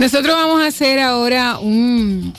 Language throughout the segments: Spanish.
Nosotros vamos a hacer ahora un,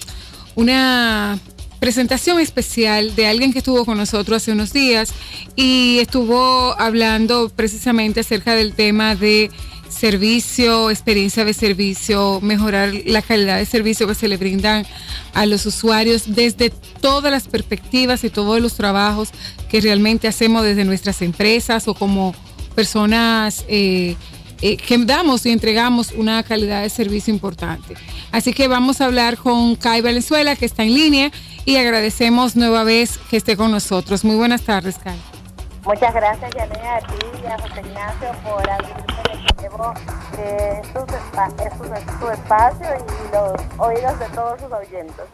una presentación especial de alguien que estuvo con nosotros hace unos días y estuvo hablando precisamente acerca del tema de servicio, experiencia de servicio, mejorar la calidad de servicio que se le brindan a los usuarios desde todas las perspectivas y todos los trabajos que realmente hacemos desde nuestras empresas o como personas eh, eh, que damos y entregamos una calidad de servicio importante. Así que vamos a hablar con Kai Valenzuela, que está en línea, y agradecemos nueva vez que esté con nosotros. Muy buenas tardes, Kai. Muchas gracias, Yané, a ti y a José Ignacio por abrirme eh, su, su, espacio y los oídos de todos sus oyentes.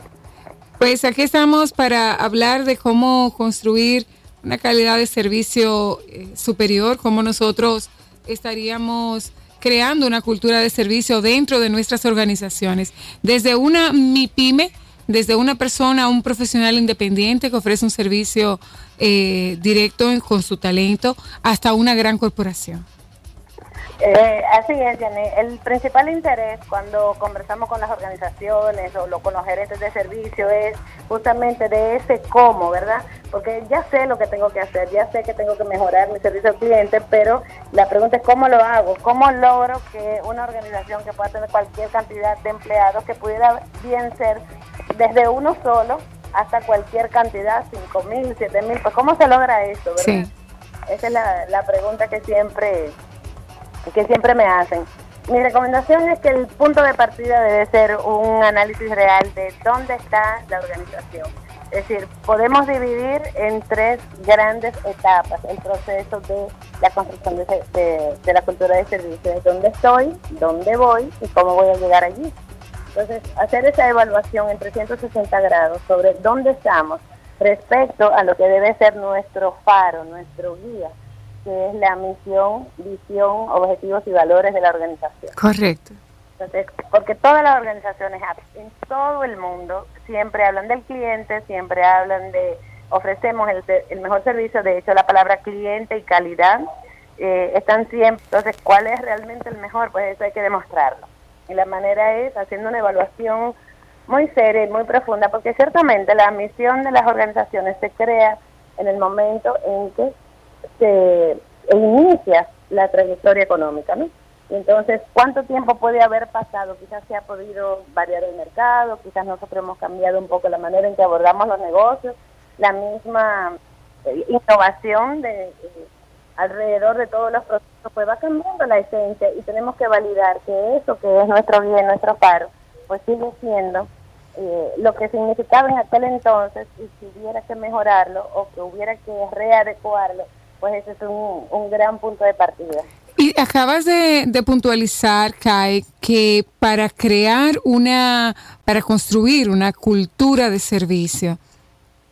Pues aquí estamos para hablar de cómo construir una calidad de servicio eh, superior, cómo nosotros estaríamos creando una cultura de servicio dentro de nuestras organizaciones. Desde una MIPYME, desde una persona, un profesional independiente que ofrece un servicio eh, directo con su talento, hasta una gran corporación. Eh, así es, Jenny. El principal interés cuando conversamos con las organizaciones o con los gerentes de servicio es justamente de ese cómo, ¿verdad? Porque ya sé lo que tengo que hacer, ya sé que tengo que mejorar mi servicio al cliente, pero la pregunta es cómo lo hago, cómo logro que una organización que pueda tener cualquier cantidad de empleados, que pudiera bien ser desde uno solo hasta cualquier cantidad, cinco mil, siete mil, pues cómo se logra eso, ¿verdad? Esa es la, la pregunta que siempre que siempre me hacen. Mi recomendación es que el punto de partida debe ser un análisis real de dónde está la organización. Es decir, podemos dividir en tres grandes etapas el proceso de la construcción de, la cultura de servicio, dónde estoy, dónde voy y cómo voy a llegar allí. Entonces, hacer esa evaluación en 360 grados sobre dónde estamos respecto a lo que debe ser nuestro faro, nuestro guía que es la misión, visión, objetivos y valores de la organización. Correcto. Entonces, porque todas las organizaciones en todo el mundo siempre hablan del cliente, siempre hablan de ofrecemos el, el mejor servicio, de hecho la palabra cliente y calidad eh, están siempre, entonces ¿cuál es realmente el mejor? Pues eso hay que demostrarlo. Y la manera es haciendo una evaluación muy seria y muy profunda, porque ciertamente la misión de las organizaciones se crea en el momento en que se inicia la trayectoria económica, ¿no? entonces, ¿cuánto tiempo puede haber pasado? Quizás se ha podido variar el mercado, quizás nosotros hemos cambiado un poco la manera en que abordamos los negocios, la misma eh, innovación de eh, alrededor de todos los procesos, pues va cambiando la esencia y tenemos que validar que eso que es nuestro bien, nuestro paro, pues sigue siendo eh, lo que significaba en aquel entonces y si hubiera que mejorarlo o que hubiera que readecuarlo, pues ese es un, gran punto de partida. Y acabas de, puntualizar, Kai, que para crear una, para construir una cultura de servicio,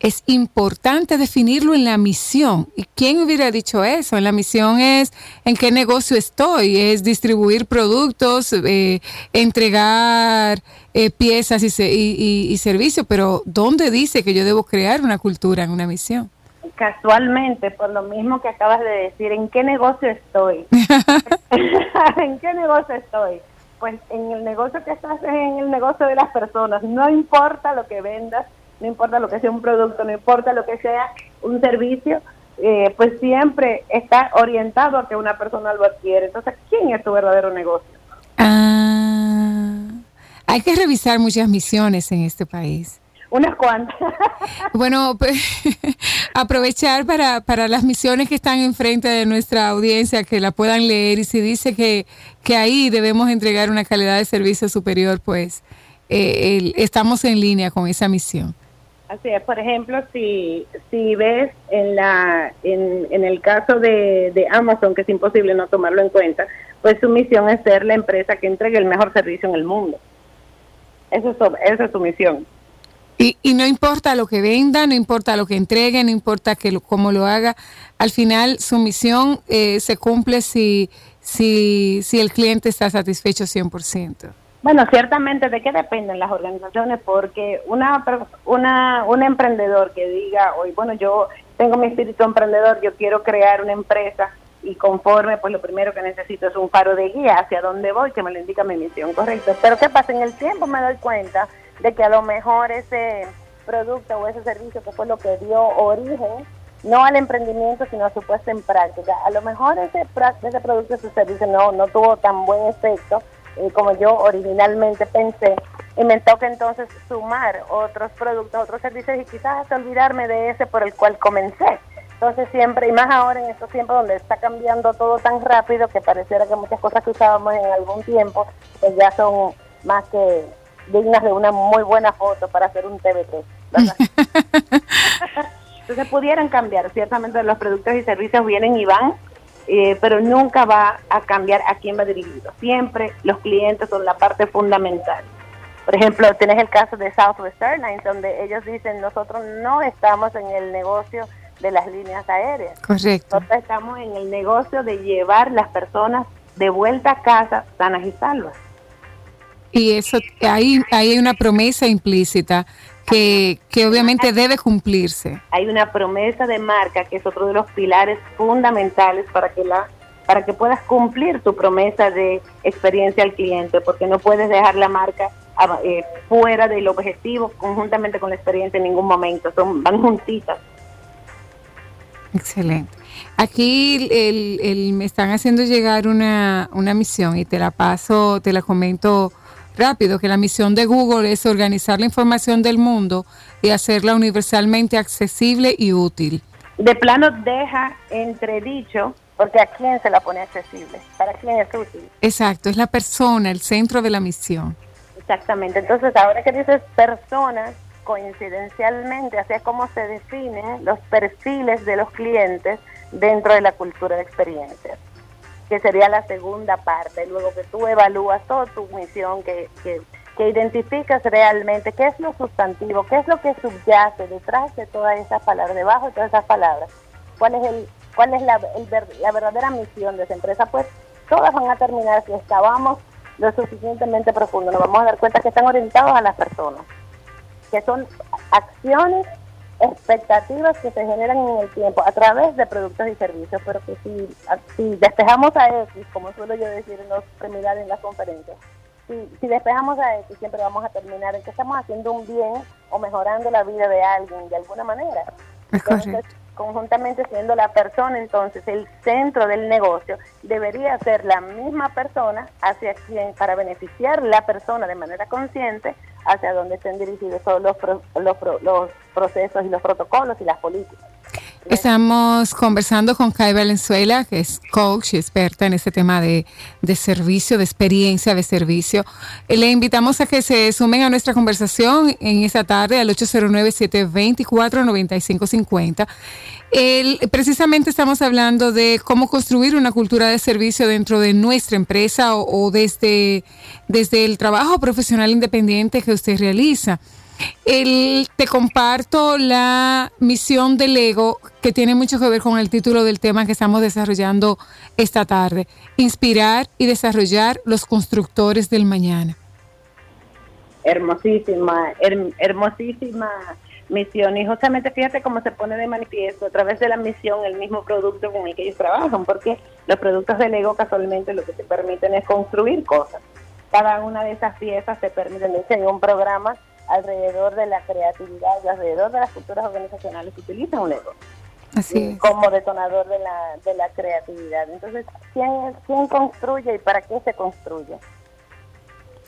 es importante definirlo en la misión. ¿Y quién hubiera dicho eso? La misión es en qué negocio estoy, es distribuir productos, eh, entregar eh, piezas y, y, y servicios, pero ¿dónde dice que yo debo crear una cultura en una misión? Casualmente, por lo mismo que acabas de decir, ¿en qué negocio estoy? ¿En qué negocio estoy? Pues en el negocio que estás en el negocio de las personas. No importa lo que vendas, no importa lo que sea un producto, no importa lo que sea un servicio, eh, pues siempre está orientado a que una persona lo adquiere. Entonces, ¿quién es tu verdadero negocio? Ah, hay que revisar muchas misiones en este país. Unas cuantas. bueno, pues, aprovechar para, para las misiones que están enfrente de nuestra audiencia, que la puedan leer y si dice que, que ahí debemos entregar una calidad de servicio superior, pues eh, estamos en línea con esa misión. Así es, por ejemplo, si, si ves en, la, en, en el caso de, de Amazon, que es imposible no tomarlo en cuenta, pues su misión es ser la empresa que entregue el mejor servicio en el mundo. Eso es, esa es su misión. Y, y, no importa lo que venda, no importa lo que entregue, no importa que lo, cómo lo haga, al final su misión eh, se cumple si, si, si el cliente está satisfecho 100%. Bueno, ciertamente, ¿de qué dependen las organizaciones? Porque una, una, un emprendedor que diga, hoy, bueno, yo tengo mi espíritu emprendedor, yo quiero crear una empresa y conforme, pues lo primero que necesito es un faro de guía hacia dónde voy, que me lo indica mi misión, correcto. Pero ¿qué pasa? En el tiempo me doy cuenta de que a lo mejor ese producto o ese servicio que fue lo que dio origen, no al emprendimiento, sino a su puesta en práctica. A lo mejor ese, ese producto o ese servicio no, no tuvo tan buen efecto eh, como yo originalmente pensé, y me toca entonces sumar otros productos, otros servicios y quizás hasta olvidarme de ese por el cual comencé. Entonces siempre, y más ahora en estos tiempos donde está cambiando todo tan rápido que pareciera que muchas cosas que usábamos en algún tiempo, pues ya son más que dignas de una muy buena foto para hacer un TBT. Entonces pudieran cambiar, ciertamente los productos y servicios vienen y van, eh, pero nunca va a cambiar a quién va dirigido. Siempre los clientes son la parte fundamental. Por ejemplo, tienes el caso de Southwest Airlines, donde ellos dicen, nosotros no estamos en el negocio de las líneas aéreas. Correcto. Nosotros estamos en el negocio de llevar las personas de vuelta a casa sanas y salvas. Y eso, ahí, hay una promesa implícita que, que obviamente debe cumplirse. Hay una promesa de marca que es otro de los pilares fundamentales para que la para que puedas cumplir tu promesa de experiencia al cliente, porque no puedes dejar la marca ah, eh, fuera del objetivo conjuntamente con la experiencia en ningún momento, son van juntitas. Excelente. Aquí el, me están haciendo llegar una, una misión y te la paso, te la comento rápido, que la misión de Google es organizar la información del mundo y hacerla universalmente accesible y útil. De plano deja entredicho, porque a quién se la pone accesible, para quién es útil. Exacto, es la persona, el centro de la misión. Exactamente, entonces ahora que dices personas, coincidencialmente, así es como se definen los perfiles de los clientes dentro de la cultura de experiencias, que sería la segunda parte. Luego que tú evalúas toda tu misión, que, que, identificas realmente qué es lo sustantivo, qué es lo que subyace detrás de todas esas palabras, debajo de todas esas palabras, cuál es, el, cuál es la, la verdadera misión de esa empresa, pues todas van a terminar si excavamos lo suficientemente profundo, nos vamos a dar cuenta que están orientados a las personas que son acciones, expectativas que se generan en el tiempo a través de productos y servicios, pero que si, si despejamos a X, como suelo yo decir en los seminarios, en las conferencias, si, si despejamos a X, siempre vamos a terminar en que estamos haciendo un bien o mejorando la vida de alguien de alguna manera. Entonces, conjuntamente siendo la persona entonces el centro del negocio, debería ser la misma persona hacia quien, para beneficiar la persona de manera consciente, hacia donde estén dirigidos todos los, los, los procesos y los protocolos y las políticas. Estamos conversando con Kai Valenzuela, que es coach y experta en este tema de, de, servicio, de experiencia de servicio. Le invitamos a que se sumen a nuestra conversación en esta tarde al 809-724-9550. precisamente estamos hablando de cómo construir una cultura de servicio dentro de nuestra empresa o, o desde, desde el trabajo profesional independiente que usted realiza. El, te comparto la misión del ego que tiene mucho que ver con el título del tema que estamos desarrollando esta tarde. Inspirar y desarrollar los constructores del mañana. Hermosísima, hermosísima misión. Y justamente fíjate cómo se pone de manifiesto a través de la misión el mismo producto con el que ellos trabajan, porque los productos del ego casualmente lo que te permiten es construir cosas. Cada una de esas piezas te permiten, de un programa alrededor de la creatividad y alrededor de las culturas organizacionales que utilizan un ego como detonador de la, de la creatividad. Entonces, ¿quién, ¿quién construye y para qué se construye?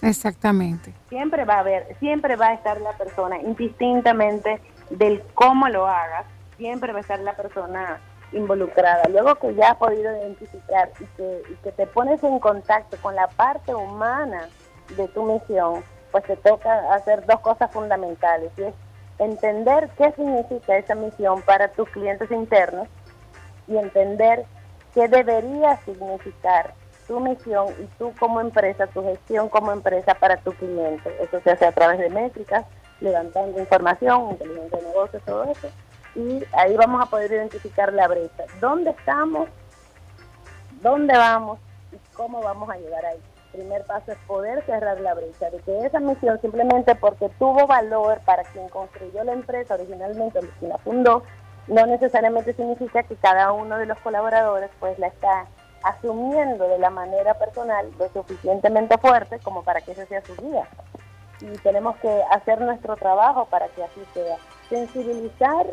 Exactamente. Siempre va a haber, siempre va a estar la persona, indistintamente del cómo lo hagas, siempre va a estar la persona involucrada. Luego que ya has podido identificar y que, y que te pones en contacto con la parte humana de tu misión, pues te toca hacer dos cosas fundamentales, y es entender qué significa esa misión para tus clientes internos y entender qué debería significar tu misión y tú como empresa, tu gestión como empresa para tu cliente. Eso se hace a través de métricas, levantando información, inteligencia de negocios, todo eso. Y ahí vamos a poder identificar la brecha. ¿Dónde estamos? ¿Dónde vamos? ¿Y cómo vamos a llegar ahí? Primer paso es poder cerrar la brecha, de que esa misión simplemente porque tuvo valor para quien construyó la empresa originalmente, quien la fundó, no necesariamente significa que cada uno de los colaboradores pues la está asumiendo de la manera personal lo suficientemente fuerte como para que ese sea su guía. Y tenemos que hacer nuestro trabajo para que así sea. Sensibilizar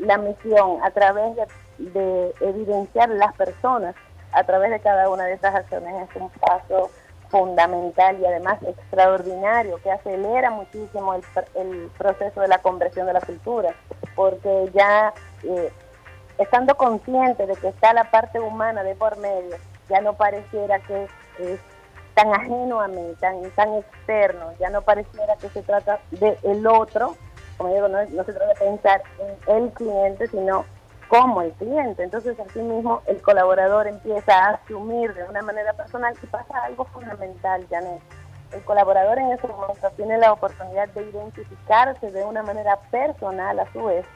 la misión a través de, de evidenciar las personas a través de cada una de estas acciones es un paso fundamental y además extraordinario que acelera muchísimo el, el proceso de la conversión de la cultura, porque ya eh, estando consciente de que está la parte humana de por medio, ya no pareciera que es tan ajeno a mí, tan, tan externo, ya no pareciera que se trata de el otro, como digo, no se trata de pensar en el cliente, sino como el cliente. Entonces, así mismo, el colaborador empieza a asumir de una manera personal y pasa algo fundamental, Janet. El colaborador en ese momento tiene la oportunidad de identificarse de una manera personal a su vez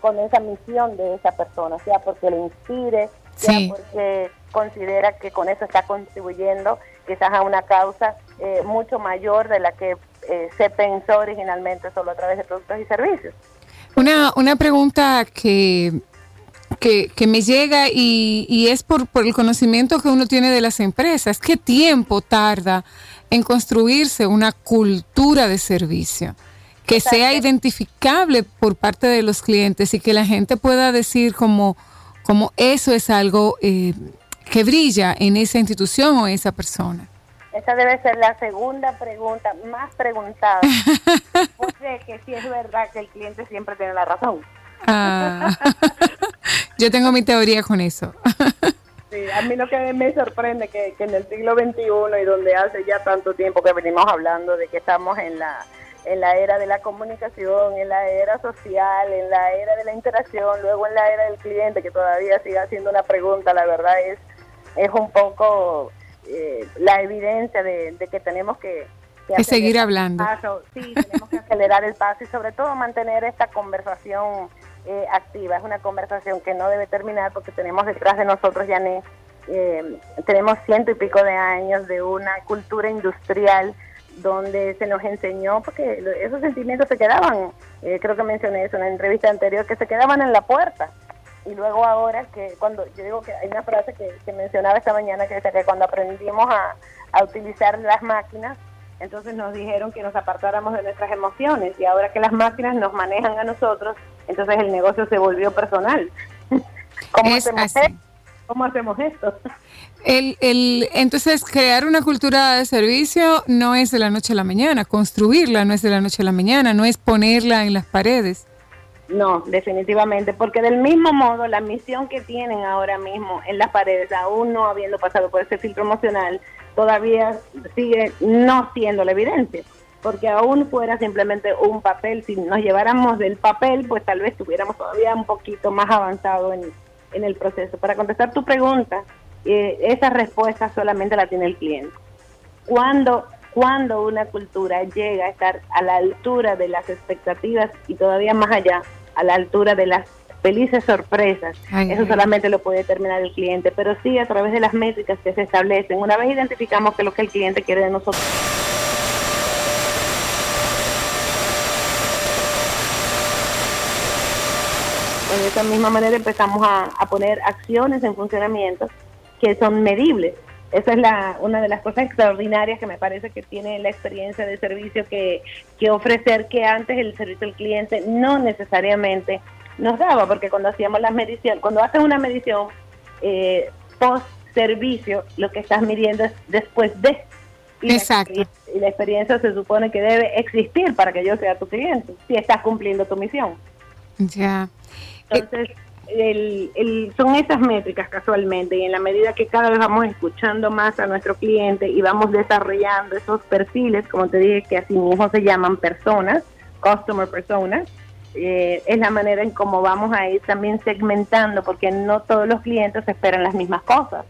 con esa misión de esa persona, sea porque le inspire, sea porque considera que con eso está contribuyendo quizás a una causa eh, mucho mayor de la que eh, se pensó originalmente solo a través de productos y servicios. Una, una pregunta que que, que me llega y, y es por, por, el conocimiento que uno tiene de las empresas. ¿Qué tiempo tarda en construirse una cultura de servicio? Que sea identificable por parte de los clientes y que la gente pueda decir como, como eso es algo eh, que brilla en esa institución o esa persona. Esa debe ser la segunda pregunta más preguntada. Porque que sí es verdad que el cliente siempre tiene la razón. Ah. Yo tengo mi teoría con eso. Sí, a mí lo que me sorprende que, que en el siglo XXI y donde hace ya tanto tiempo que venimos hablando de que estamos en la en la era de la comunicación, en la era social, en la era de la interacción, luego en la era del cliente, que todavía sigue haciendo una pregunta, la verdad es, es un poco eh, la evidencia de, que tenemos que, que, seguir hablando. Sí, tenemos que acelerar el paso y sobre todo mantener esta conversación eh, activa. Es una conversación que no debe terminar porque tenemos detrás de nosotros, Yané, eh, tenemos ciento y pico de años de una cultura industrial donde se nos enseñó, porque esos sentimientos se quedaban, eh, creo que mencioné eso en la entrevista anterior, que se quedaban en la puerta. Y luego ahora que cuando, yo digo que hay una frase que, mencionaba esta mañana que decía que cuando aprendimos a utilizar las máquinas, entonces nos dijeron que nos apartáramos de nuestras emociones y ahora que las máquinas nos manejan a nosotros, entonces el negocio se volvió personal. ¿Cómo, hacemos, esto? ¿Cómo hacemos esto? El, el, entonces, crear una cultura de servicio no es de la noche a la mañana, construirla no es de la noche a la mañana, no es ponerla en las paredes. No, definitivamente, porque del mismo modo la misión que tienen ahora mismo en las paredes, aún no habiendo pasado por ese filtro emocional, todavía sigue no siendo la evidencia, porque aún fuera simplemente un papel, si nos lleváramos del papel, pues tal vez tuviéramos todavía un poquito más avanzado en, en el proceso. Para contestar tu pregunta, eh, esa respuesta solamente la tiene el cliente. Cuando, cuando una cultura llega a estar a la altura de las expectativas y todavía más allá, a la altura de las felices sorpresas. Eso solamente lo puede determinar el cliente, pero sí a través de las métricas que se establecen. Una vez identificamos que es lo que el cliente quiere de nosotros. De esa misma manera empezamos a, poner acciones en funcionamiento que son medibles. Esa es la, una de las cosas extraordinarias que me parece que tiene la experiencia de servicio que, que ofrecer, que antes el servicio al cliente no necesariamente nos daba, porque cuando hacíamos las mediciones, cuando haces una medición eh, post servicio, lo que estás midiendo es después de. Y Exacto. La, y la experiencia se supone que debe existir para que yo sea tu cliente, si estás cumpliendo tu misión. Ya. Entonces, el, el, son esas métricas casualmente, y en la medida que cada vez vamos escuchando más a nuestro cliente y vamos desarrollando esos perfiles, como te dije, que así mismo se llaman personas, customer personas, eh, es la manera en cómo vamos a ir también segmentando, porque no todos los clientes esperan las mismas cosas.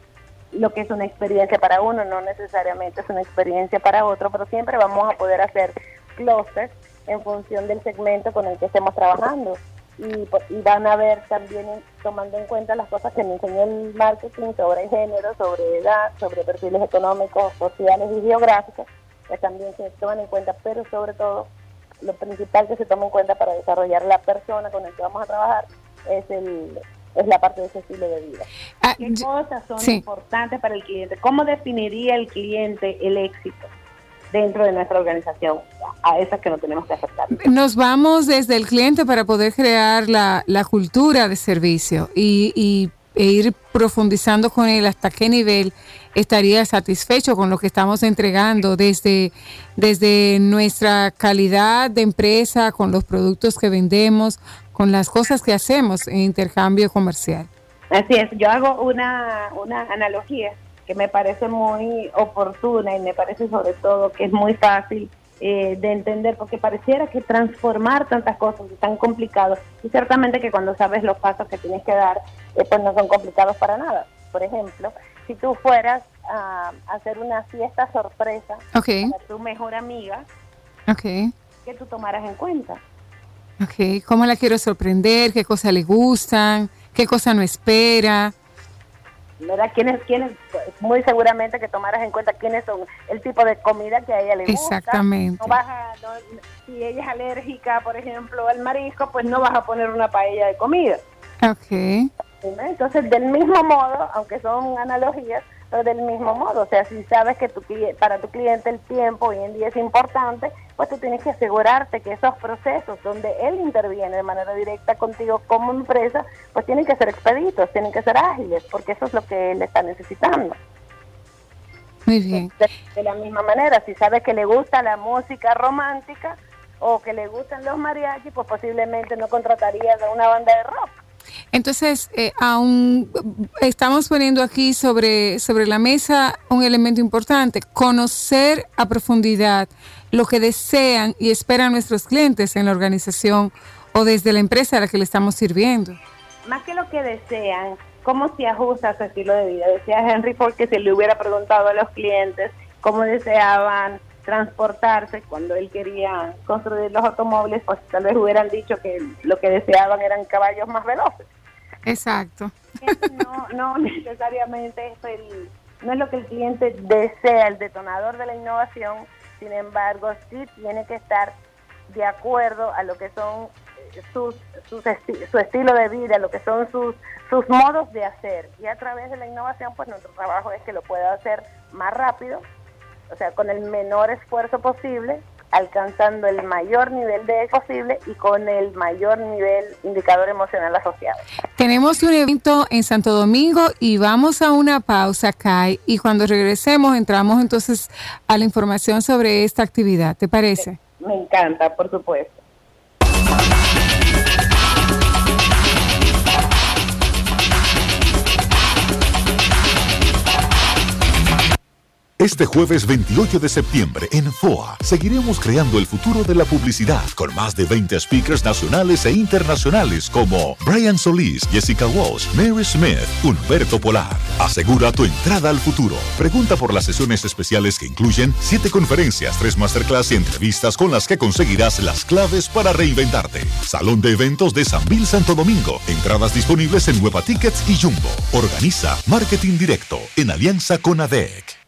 Lo que es una experiencia para uno no necesariamente es una experiencia para otro, pero siempre vamos a poder hacer clusters en función del segmento con el que estemos trabajando. Y, y, van a ver también tomando en cuenta las cosas que me enseñó el marketing sobre género, sobre edad, sobre perfiles económicos, sociales y geográficos, que también se toman en cuenta, pero sobre todo lo principal que se toma en cuenta para desarrollar la persona con la que vamos a trabajar es el es la parte de ese estilo de vida. Ah, ¿Qué cosas son importantes para el cliente? ¿Cómo definiría el cliente el éxito? Dentro de nuestra organización, a esas que no tenemos que aceptar. Nos vamos desde el cliente para poder crear la, la cultura de servicio y, y e ir profundizando con él hasta qué nivel estaría satisfecho con lo que estamos entregando desde, desde nuestra calidad de empresa, con los productos que vendemos, con las cosas que hacemos en intercambio comercial. Así es, yo hago una, una analogía que me parece muy oportuna y me parece sobre todo que es muy fácil eh, de entender, porque pareciera que transformar tantas cosas es tan complicado y ciertamente que cuando sabes los pasos que tienes que dar, eh, pues no son complicados para nada. Por ejemplo, si tú fueras a hacer una fiesta sorpresa para tu mejor amiga, okay. que tú tomaras en cuenta. Ok, ¿cómo la quiero sorprender? ¿Qué cosas le gustan? ¿Qué cosa no espera? ¿Verdad? ¿Quiénes, quiénes, muy seguramente que tomaras en cuenta quiénes son el tipo de comida que a ella le gusta. Exactamente. No vas si ella es alérgica, por ejemplo, al marisco, pues no vas a poner una paella de comida. Ok. Entonces, del mismo modo, aunque son analogías, del mismo modo, o sea, si sabes que tu, para tu cliente el tiempo hoy en día es importante, pues tú tienes que asegurarte que esos procesos donde él interviene de manera directa contigo como empresa, pues tienen que ser expeditos, tienen que ser ágiles, porque eso es lo que él está necesitando. Muy bien. De, la misma manera, si sabes que le gusta la música romántica o que le gustan los mariachis, pues posiblemente no contrataría de una banda de rock entonces, eh, aún estamos poniendo aquí sobre, sobre la mesa un elemento importante, conocer a profundidad lo que desean y esperan nuestros clientes en la organización o desde la empresa a la que le estamos sirviendo. Más que lo que desean, cómo se ajusta a su estilo de vida. Decía Henry Ford que se le hubiera preguntado a los clientes cómo deseaban transportarse cuando él quería construir los automóviles, pues tal vez hubieran dicho que lo que deseaban eran caballos más veloces. Exacto. No, no necesariamente es el, no es lo que el cliente desea, el detonador de la innovación, sin embargo, sí tiene que estar de acuerdo a lo que son eh, sus, sus su estilo de vida, lo que son sus, sus modos de hacer. Y a través de la innovación, pues nuestro trabajo es que lo pueda hacer más rápido, o sea, con el menor esfuerzo posible, alcanzando el mayor nivel de posible y con el mayor nivel indicador emocional asociado. Tenemos un evento en Santo Domingo y vamos a una pausa, Kai, y cuando regresemos entramos entonces a la información sobre esta actividad. ¿Te parece? Me encanta, por supuesto. Este jueves 28 de septiembre en FOA seguiremos creando el futuro de la publicidad con más de 20 speakers nacionales e internacionales como Brian Solís, Jessica Walsh, Mary Smith, Humberto Polar. Asegura tu entrada al futuro. Pregunta por las sesiones especiales que incluyen 7 conferencias, 3 masterclass y entrevistas con las que conseguirás las claves para reinventarte. Salón de eventos de San Bill Santo Domingo. Entradas disponibles en Nueva Tickets y Jumbo. Organiza Marketing Directo en alianza con ADEC.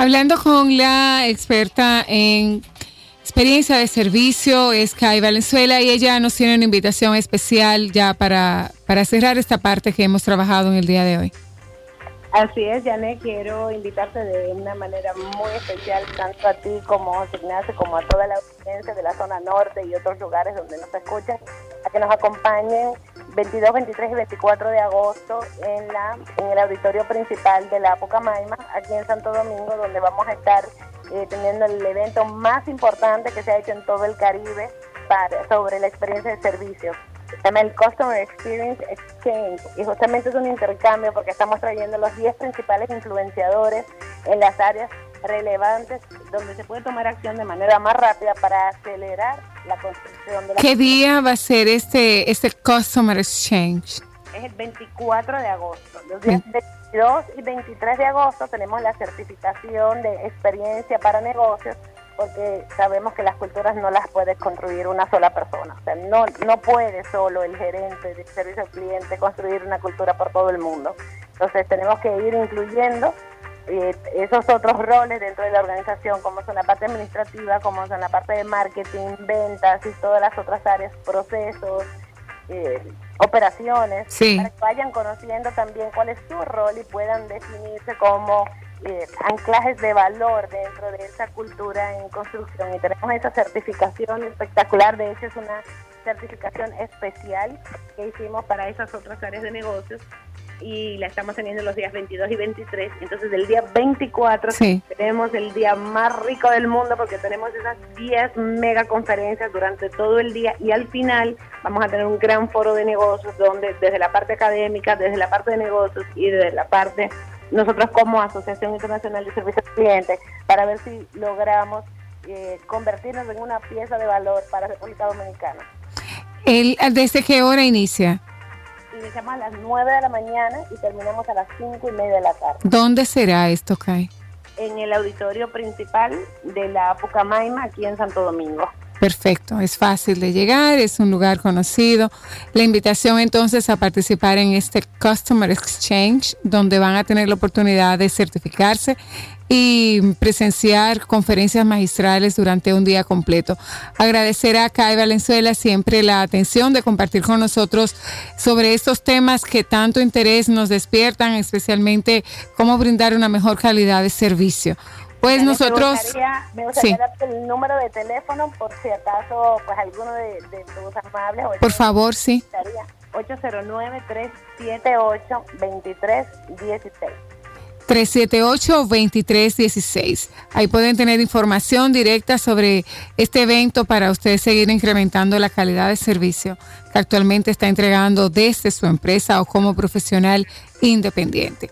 Hablando con la experta en experiencia de servicio, Kai Valenzuela, y ella nos tiene una invitación especial ya para, para cerrar esta parte que hemos trabajado en el día de hoy. Así es, Janet, quiero invitarte de una manera muy especial, tanto a ti como a Ignacio, como a toda la audiencia de la zona norte y otros lugares donde nos escuchan, a que nos acompañen 22, 23 y 24 de agosto en, la, en el auditorio principal de la Pucamaima, aquí en Santo Domingo, donde vamos a estar eh, teniendo el evento más importante que se ha hecho en todo el Caribe para, sobre la experiencia de servicio. Se el Customer Experience Exchange y justamente es un intercambio porque estamos trayendo los 10 principales influenciadores en las áreas relevantes donde se puede tomar acción de manera más rápida para acelerar la construcción de la... ¿Qué día va a ser este, este Customer Exchange? Es el 24 de agosto. Los días 22 y 23 de agosto tenemos la certificación de experiencia para negocios porque sabemos que las culturas no las puede construir una sola persona. O sea, no, no puede solo el gerente de servicio al cliente construir una cultura por todo el mundo. Entonces tenemos que ir incluyendo eh, esos otros roles dentro de la organización, como son la parte administrativa, como son la parte de marketing, ventas y todas las otras áreas, procesos, eh, operaciones, para que vayan conociendo también cuál es su rol y puedan definirse como eh, anclajes de valor dentro de esa cultura en construcción. Y tenemos esa certificación espectacular, de hecho es una certificación especial que hicimos para esas otras áreas de negocios y la estamos teniendo los días 22 y 23. Entonces, el día 24 tenemos el día más rico del mundo porque tenemos esas 10 mega conferencias durante todo el día y al final vamos a tener un gran foro de negocios donde desde la parte académica, desde la parte de negocios y desde la parte nosotros como Asociación Internacional de Servicios Clientes para ver si logramos eh, convertirnos en una pieza de valor para República Dominicana. El, ¿Desde qué hora inicia? Iniciamos a las 9 de la mañana y terminamos a las 5 y media de la tarde. ¿Dónde será esto, Kai? En el auditorio principal de la Pucamaima, aquí en Santo Domingo. Perfecto, es fácil de llegar, es un lugar conocido. La invitación entonces a participar en este Customer Exchange, donde van a tener la oportunidad de certificarse y presenciar conferencias magistrales durante un día completo. Agradecer a Kai Valenzuela siempre la atención de compartir con nosotros sobre estos temas que tanto interés nos despiertan, especialmente cómo brindar una mejor calidad de servicio. Pues nosotros... Me gustaría, el número de teléfono por si acaso pues alguno de, tus amables... Por favor, sí. 809-378-2316. 378-2316. Ahí pueden tener información directa sobre este evento para ustedes seguir incrementando la calidad de servicio que actualmente está entregando desde su empresa o como profesional independiente.